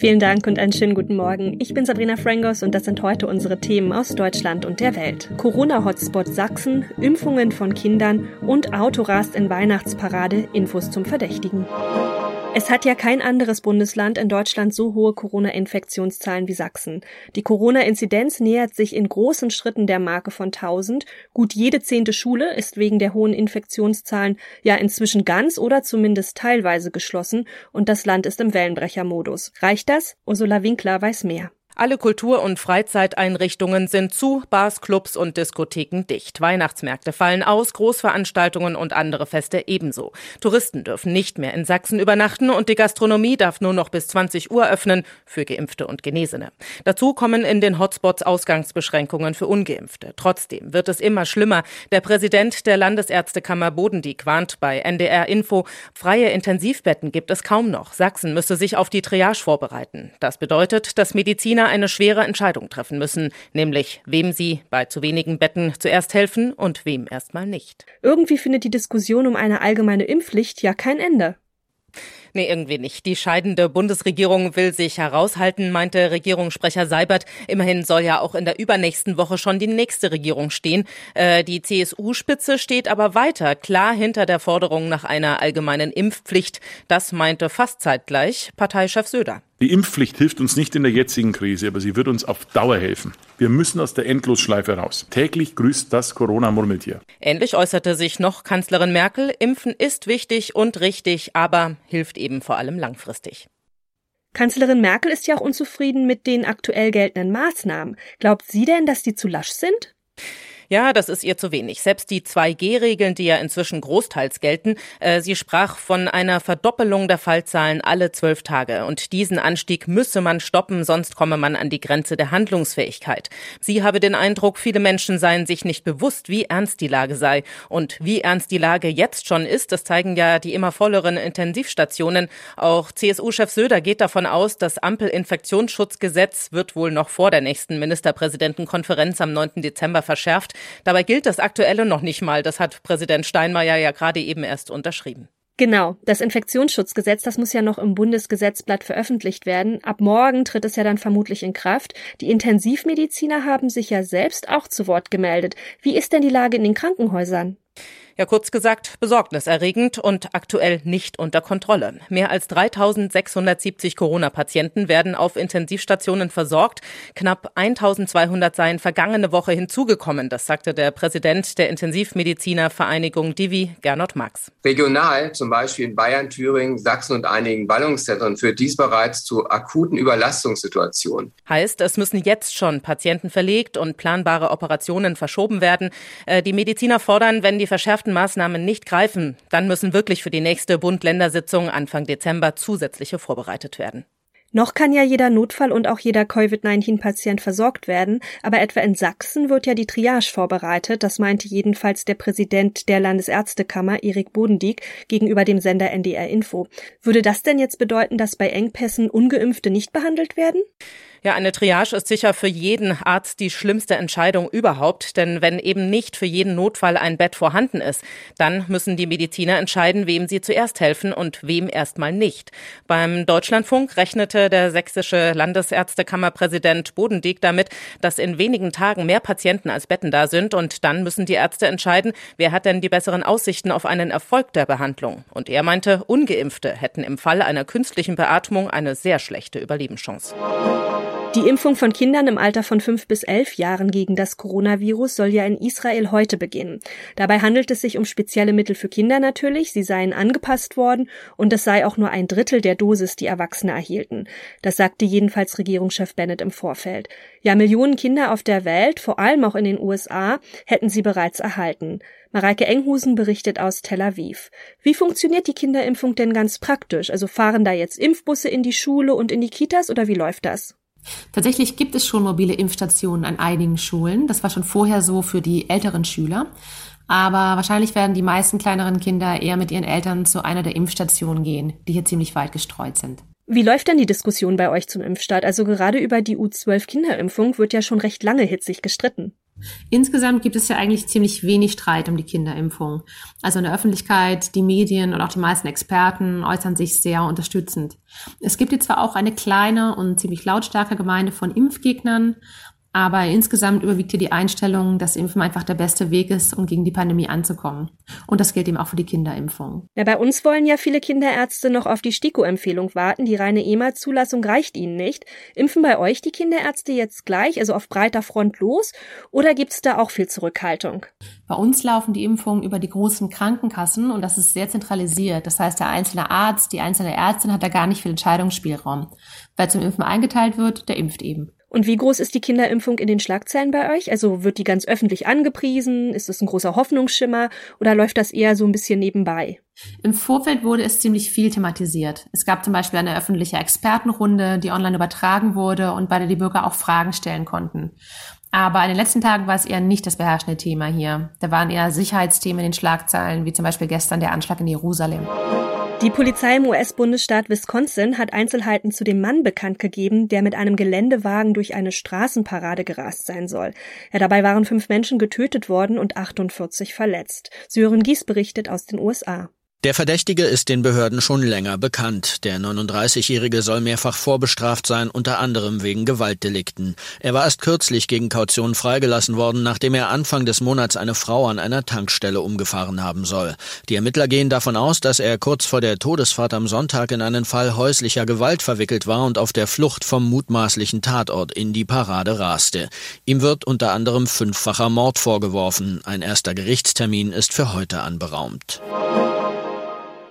Vielen Dank und einen schönen guten Morgen. Ich bin Sabrina Frangos und das sind heute unsere Themen aus Deutschland und der Welt. Corona-Hotspot Sachsen, Impfungen von Kindern und Autorast in Weihnachtsparade, Infos zum Verdächtigen. Es hat ja kein anderes Bundesland in Deutschland so hohe Corona-Infektionszahlen wie Sachsen. Die Corona-Inzidenz nähert sich in großen Schritten der Marke von 1000. Gut jede zehnte Schule ist wegen der hohen Infektionszahlen ja inzwischen ganz oder zumindest teilweise geschlossen und das Land ist im Wellenbrechermodus. Reicht das? Ursula Winkler weiß mehr. Alle Kultur- und Freizeiteinrichtungen sind zu, Bars, Clubs und Diskotheken dicht. Weihnachtsmärkte fallen aus, Großveranstaltungen und andere Feste ebenso. Touristen dürfen nicht mehr in Sachsen übernachten und die Gastronomie darf nur noch bis 20 Uhr öffnen für Geimpfte und Genesene. Dazu kommen in den Hotspots Ausgangsbeschränkungen für Ungeimpfte. Trotzdem wird es immer schlimmer. Der Präsident der Landesärztekammer Bodendieck warnt bei NDR Info, freie Intensivbetten gibt es kaum noch. Sachsen müsse sich auf die Triage vorbereiten. Das bedeutet, dass Mediziner eine schwere Entscheidung treffen müssen, nämlich wem sie bei zu wenigen Betten zuerst helfen und wem erstmal nicht. Irgendwie findet die Diskussion um eine allgemeine Impfpflicht ja kein Ende. Nee, irgendwie nicht. Die scheidende Bundesregierung will sich heraushalten, meinte Regierungssprecher Seibert. Immerhin soll ja auch in der übernächsten Woche schon die nächste Regierung stehen. Äh, die CSU-Spitze steht aber weiter klar hinter der Forderung nach einer allgemeinen Impfpflicht. Das meinte fast zeitgleich Parteichef Söder. Die Impfpflicht hilft uns nicht in der jetzigen Krise, aber sie wird uns auf Dauer helfen. Wir müssen aus der Endlosschleife raus. Täglich grüßt das Corona-Murmeltier. Ähnlich äußerte sich noch Kanzlerin Merkel. Impfen ist wichtig und richtig, aber hilft eben vor allem langfristig. Kanzlerin Merkel ist ja auch unzufrieden mit den aktuell geltenden Maßnahmen. Glaubt sie denn, dass die zu lasch sind? Ja, das ist ihr zu wenig. Selbst die 2G-Regeln, die ja inzwischen großteils gelten, äh, sie sprach von einer Verdoppelung der Fallzahlen alle zwölf Tage. Und diesen Anstieg müsse man stoppen, sonst komme man an die Grenze der Handlungsfähigkeit. Sie habe den Eindruck, viele Menschen seien sich nicht bewusst, wie ernst die Lage sei. Und wie ernst die Lage jetzt schon ist, das zeigen ja die immer volleren Intensivstationen. Auch CSU-Chef Söder geht davon aus, das Ampel-Infektionsschutzgesetz wird wohl noch vor der nächsten Ministerpräsidentenkonferenz am 9. Dezember verschärft. Dabei gilt das aktuelle noch nicht mal. Das hat Präsident Steinmeier ja gerade eben erst unterschrieben. Genau, das Infektionsschutzgesetz, das muss ja noch im Bundesgesetzblatt veröffentlicht werden. Ab morgen tritt es ja dann vermutlich in Kraft. Die Intensivmediziner haben sich ja selbst auch zu Wort gemeldet. Wie ist denn die Lage in den Krankenhäusern? Ja, kurz gesagt, besorgniserregend und aktuell nicht unter Kontrolle. Mehr als 3670 Corona-Patienten werden auf Intensivstationen versorgt. Knapp 1200 seien vergangene Woche hinzugekommen. Das sagte der Präsident der Intensivmediziner-Vereinigung Divi, Gernot Max. Regional, zum Beispiel in Bayern, Thüringen, Sachsen und einigen Ballungszentren, führt dies bereits zu akuten Überlastungssituationen. Heißt, es müssen jetzt schon Patienten verlegt und planbare Operationen verschoben werden. Äh, die Mediziner fordern, wenn die verschärften ersten Maßnahmen nicht greifen, dann müssen wirklich für die nächste Bund-Länder-Sitzung Anfang Dezember zusätzliche vorbereitet werden. Noch kann ja jeder Notfall und auch jeder Covid-19-Patient versorgt werden, aber etwa in Sachsen wird ja die Triage vorbereitet, das meinte jedenfalls der Präsident der Landesärztekammer, Erik Bodendieck, gegenüber dem Sender NDR Info. Würde das denn jetzt bedeuten, dass bei Engpässen Ungeimpfte nicht behandelt werden? Ja, eine Triage ist sicher für jeden Arzt die schlimmste Entscheidung überhaupt, denn wenn eben nicht für jeden Notfall ein Bett vorhanden ist, dann müssen die Mediziner entscheiden, wem sie zuerst helfen und wem erstmal nicht. Beim Deutschlandfunk rechnete der sächsische Landesärztekammerpräsident Bodendieck damit, dass in wenigen Tagen mehr Patienten als Betten da sind und dann müssen die Ärzte entscheiden, wer hat denn die besseren Aussichten auf einen Erfolg der Behandlung. Und er meinte, ungeimpfte hätten im Fall einer künstlichen Beatmung eine sehr schlechte Überlebenschance. Die Impfung von Kindern im Alter von fünf bis elf Jahren gegen das Coronavirus soll ja in Israel heute beginnen. Dabei handelt es sich um spezielle Mittel für Kinder natürlich. Sie seien angepasst worden und es sei auch nur ein Drittel der Dosis, die Erwachsene erhielten. Das sagte jedenfalls Regierungschef Bennett im Vorfeld. Ja, Millionen Kinder auf der Welt, vor allem auch in den USA, hätten sie bereits erhalten. Mareike Enghusen berichtet aus Tel Aviv. Wie funktioniert die Kinderimpfung denn ganz praktisch? Also fahren da jetzt Impfbusse in die Schule und in die Kitas oder wie läuft das? Tatsächlich gibt es schon mobile Impfstationen an einigen Schulen. Das war schon vorher so für die älteren Schüler. Aber wahrscheinlich werden die meisten kleineren Kinder eher mit ihren Eltern zu einer der Impfstationen gehen, die hier ziemlich weit gestreut sind. Wie läuft denn die Diskussion bei euch zum Impfstart? Also gerade über die U12 Kinderimpfung wird ja schon recht lange hitzig gestritten. Insgesamt gibt es ja eigentlich ziemlich wenig Streit um die Kinderimpfung. Also in der Öffentlichkeit, die Medien und auch die meisten Experten äußern sich sehr unterstützend. Es gibt jetzt zwar auch eine kleine und ziemlich lautstarke Gemeinde von Impfgegnern, aber insgesamt überwiegt hier die Einstellung, dass Impfen einfach der beste Weg ist, um gegen die Pandemie anzukommen. Und das gilt eben auch für die Kinderimpfung. Ja, bei uns wollen ja viele Kinderärzte noch auf die STIKO-Empfehlung warten. Die reine EMA-Zulassung reicht ihnen nicht. Impfen bei euch die Kinderärzte jetzt gleich, also auf breiter Front los? Oder gibt es da auch viel Zurückhaltung? Bei uns laufen die Impfungen über die großen Krankenkassen und das ist sehr zentralisiert. Das heißt, der einzelne Arzt, die einzelne Ärztin hat da gar nicht viel Entscheidungsspielraum. Wer zum Impfen eingeteilt wird, der impft eben. Und wie groß ist die Kinderimpfung in den Schlagzeilen bei euch? Also wird die ganz öffentlich angepriesen? Ist es ein großer Hoffnungsschimmer? Oder läuft das eher so ein bisschen nebenbei? Im Vorfeld wurde es ziemlich viel thematisiert. Es gab zum Beispiel eine öffentliche Expertenrunde, die online übertragen wurde und bei der die Bürger auch Fragen stellen konnten. Aber in den letzten Tagen war es eher nicht das beherrschende Thema hier. Da waren eher Sicherheitsthemen in den Schlagzeilen, wie zum Beispiel gestern der Anschlag in Jerusalem. Die Polizei im US-Bundesstaat Wisconsin hat Einzelheiten zu dem Mann bekannt gegeben, der mit einem Geländewagen durch eine Straßenparade gerast sein soll. Ja, dabei waren fünf Menschen getötet worden und 48 verletzt. Sören Gies berichtet aus den USA. Der Verdächtige ist den Behörden schon länger bekannt. Der 39-Jährige soll mehrfach vorbestraft sein, unter anderem wegen Gewaltdelikten. Er war erst kürzlich gegen Kaution freigelassen worden, nachdem er Anfang des Monats eine Frau an einer Tankstelle umgefahren haben soll. Die Ermittler gehen davon aus, dass er kurz vor der Todesfahrt am Sonntag in einen Fall häuslicher Gewalt verwickelt war und auf der Flucht vom mutmaßlichen Tatort in die Parade raste. Ihm wird unter anderem fünffacher Mord vorgeworfen. Ein erster Gerichtstermin ist für heute anberaumt.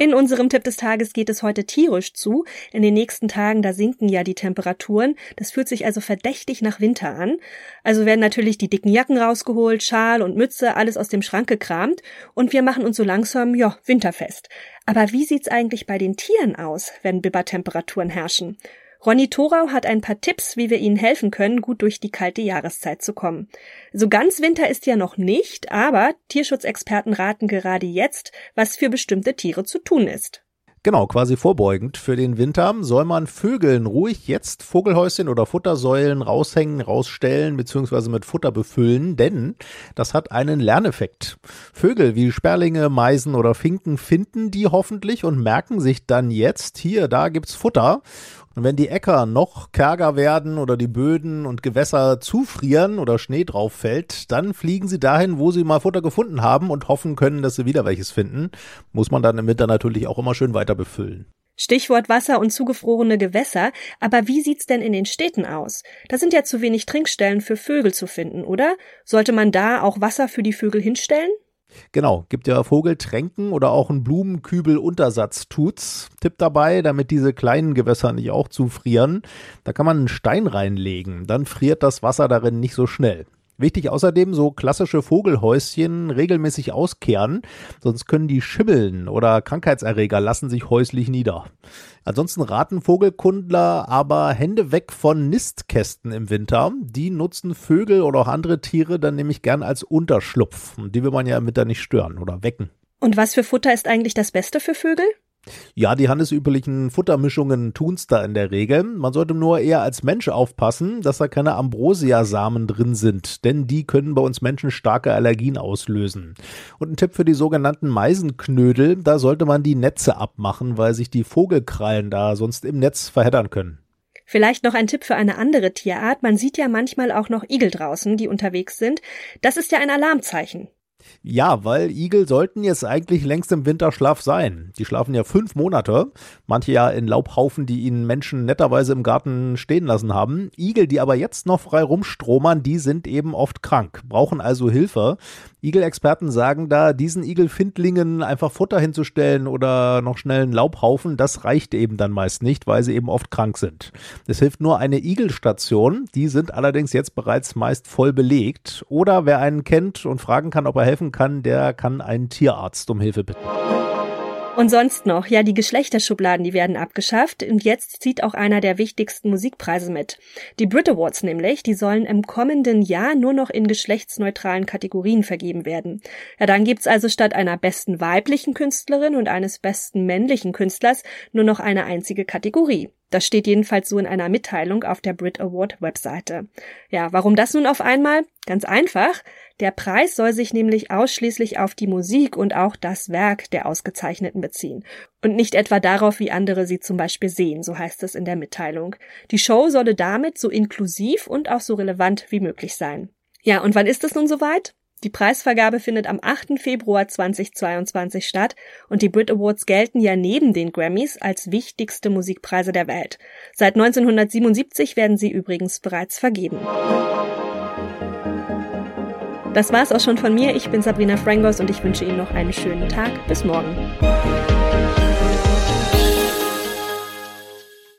In unserem Tipp des Tages geht es heute tierisch zu. In den nächsten Tagen, da sinken ja die Temperaturen. Das fühlt sich also verdächtig nach Winter an. Also werden natürlich die dicken Jacken rausgeholt, Schal und Mütze, alles aus dem Schrank gekramt. Und wir machen uns so langsam, ja, winterfest. Aber wie sieht's eigentlich bei den Tieren aus, wenn Bibbertemperaturen herrschen? Ronny Thorau hat ein paar Tipps, wie wir ihnen helfen können, gut durch die kalte Jahreszeit zu kommen. So ganz Winter ist ja noch nicht, aber Tierschutzexperten raten gerade jetzt, was für bestimmte Tiere zu tun ist. Genau, quasi vorbeugend für den Winter soll man Vögeln ruhig jetzt Vogelhäuschen oder Futtersäulen raushängen, rausstellen bzw. mit Futter befüllen, denn das hat einen Lerneffekt. Vögel wie Sperlinge, Meisen oder Finken finden die hoffentlich und merken sich dann jetzt, hier, da gibt's Futter und wenn die Äcker noch kärger werden oder die Böden und Gewässer zufrieren oder Schnee drauf fällt, dann fliegen sie dahin, wo sie mal Futter gefunden haben und hoffen können, dass sie wieder welches finden. Muss man dann im Winter natürlich auch immer schön weiter befüllen. Stichwort Wasser und zugefrorene Gewässer. Aber wie sieht's denn in den Städten aus? Da sind ja zu wenig Trinkstellen für Vögel zu finden, oder? Sollte man da auch Wasser für die Vögel hinstellen? Genau, gibt ja Vogeltränken oder auch einen Blumenkübel-Untersatz tut's. Tipp dabei, damit diese kleinen Gewässer nicht auch zufrieren. Da kann man einen Stein reinlegen, dann friert das Wasser darin nicht so schnell. Wichtig außerdem so klassische Vogelhäuschen regelmäßig auskehren, sonst können die schibbeln oder Krankheitserreger lassen sich häuslich nieder. Ansonsten raten Vogelkundler aber Hände weg von Nistkästen im Winter. Die nutzen Vögel oder auch andere Tiere dann nämlich gern als Unterschlupf. Die will man ja im Winter nicht stören oder wecken. Und was für Futter ist eigentlich das Beste für Vögel? Ja, die handelsüblichen Futtermischungen tun's da in der Regel. Man sollte nur eher als Mensch aufpassen, dass da keine Ambrosia-Samen drin sind, denn die können bei uns Menschen starke Allergien auslösen. Und ein Tipp für die sogenannten Meisenknödel, da sollte man die Netze abmachen, weil sich die Vogelkrallen da sonst im Netz verheddern können. Vielleicht noch ein Tipp für eine andere Tierart. Man sieht ja manchmal auch noch Igel draußen, die unterwegs sind. Das ist ja ein Alarmzeichen. Ja, weil Igel sollten jetzt eigentlich längst im Winterschlaf sein. Die schlafen ja fünf Monate, manche ja in Laubhaufen, die ihnen Menschen netterweise im Garten stehen lassen haben. Igel, die aber jetzt noch frei rumstromern, die sind eben oft krank, brauchen also Hilfe. Igelexperten sagen da, diesen Igelfindlingen einfach Futter hinzustellen oder noch schnell einen Laubhaufen, das reicht eben dann meist nicht, weil sie eben oft krank sind. Es hilft nur eine Igelstation, die sind allerdings jetzt bereits meist voll belegt. Oder wer einen kennt und fragen kann, ob er helfen kann, der kann einen Tierarzt um Hilfe bitten. Und sonst noch, ja, die Geschlechterschubladen, die werden abgeschafft und jetzt zieht auch einer der wichtigsten Musikpreise mit. Die Brit Awards nämlich, die sollen im kommenden Jahr nur noch in geschlechtsneutralen Kategorien vergeben werden. Ja, dann gibt's also statt einer besten weiblichen Künstlerin und eines besten männlichen Künstlers nur noch eine einzige Kategorie. Das steht jedenfalls so in einer Mitteilung auf der Brit Award Webseite. Ja, warum das nun auf einmal? Ganz einfach. Der Preis soll sich nämlich ausschließlich auf die Musik und auch das Werk der Ausgezeichneten beziehen. Und nicht etwa darauf, wie andere sie zum Beispiel sehen, so heißt es in der Mitteilung. Die Show solle damit so inklusiv und auch so relevant wie möglich sein. Ja, und wann ist es nun soweit? Die Preisvergabe findet am 8. Februar 2022 statt und die Brit Awards gelten ja neben den Grammys als wichtigste Musikpreise der Welt. Seit 1977 werden sie übrigens bereits vergeben. Das war's auch schon von mir. Ich bin Sabrina Frangos und ich wünsche Ihnen noch einen schönen Tag. Bis morgen.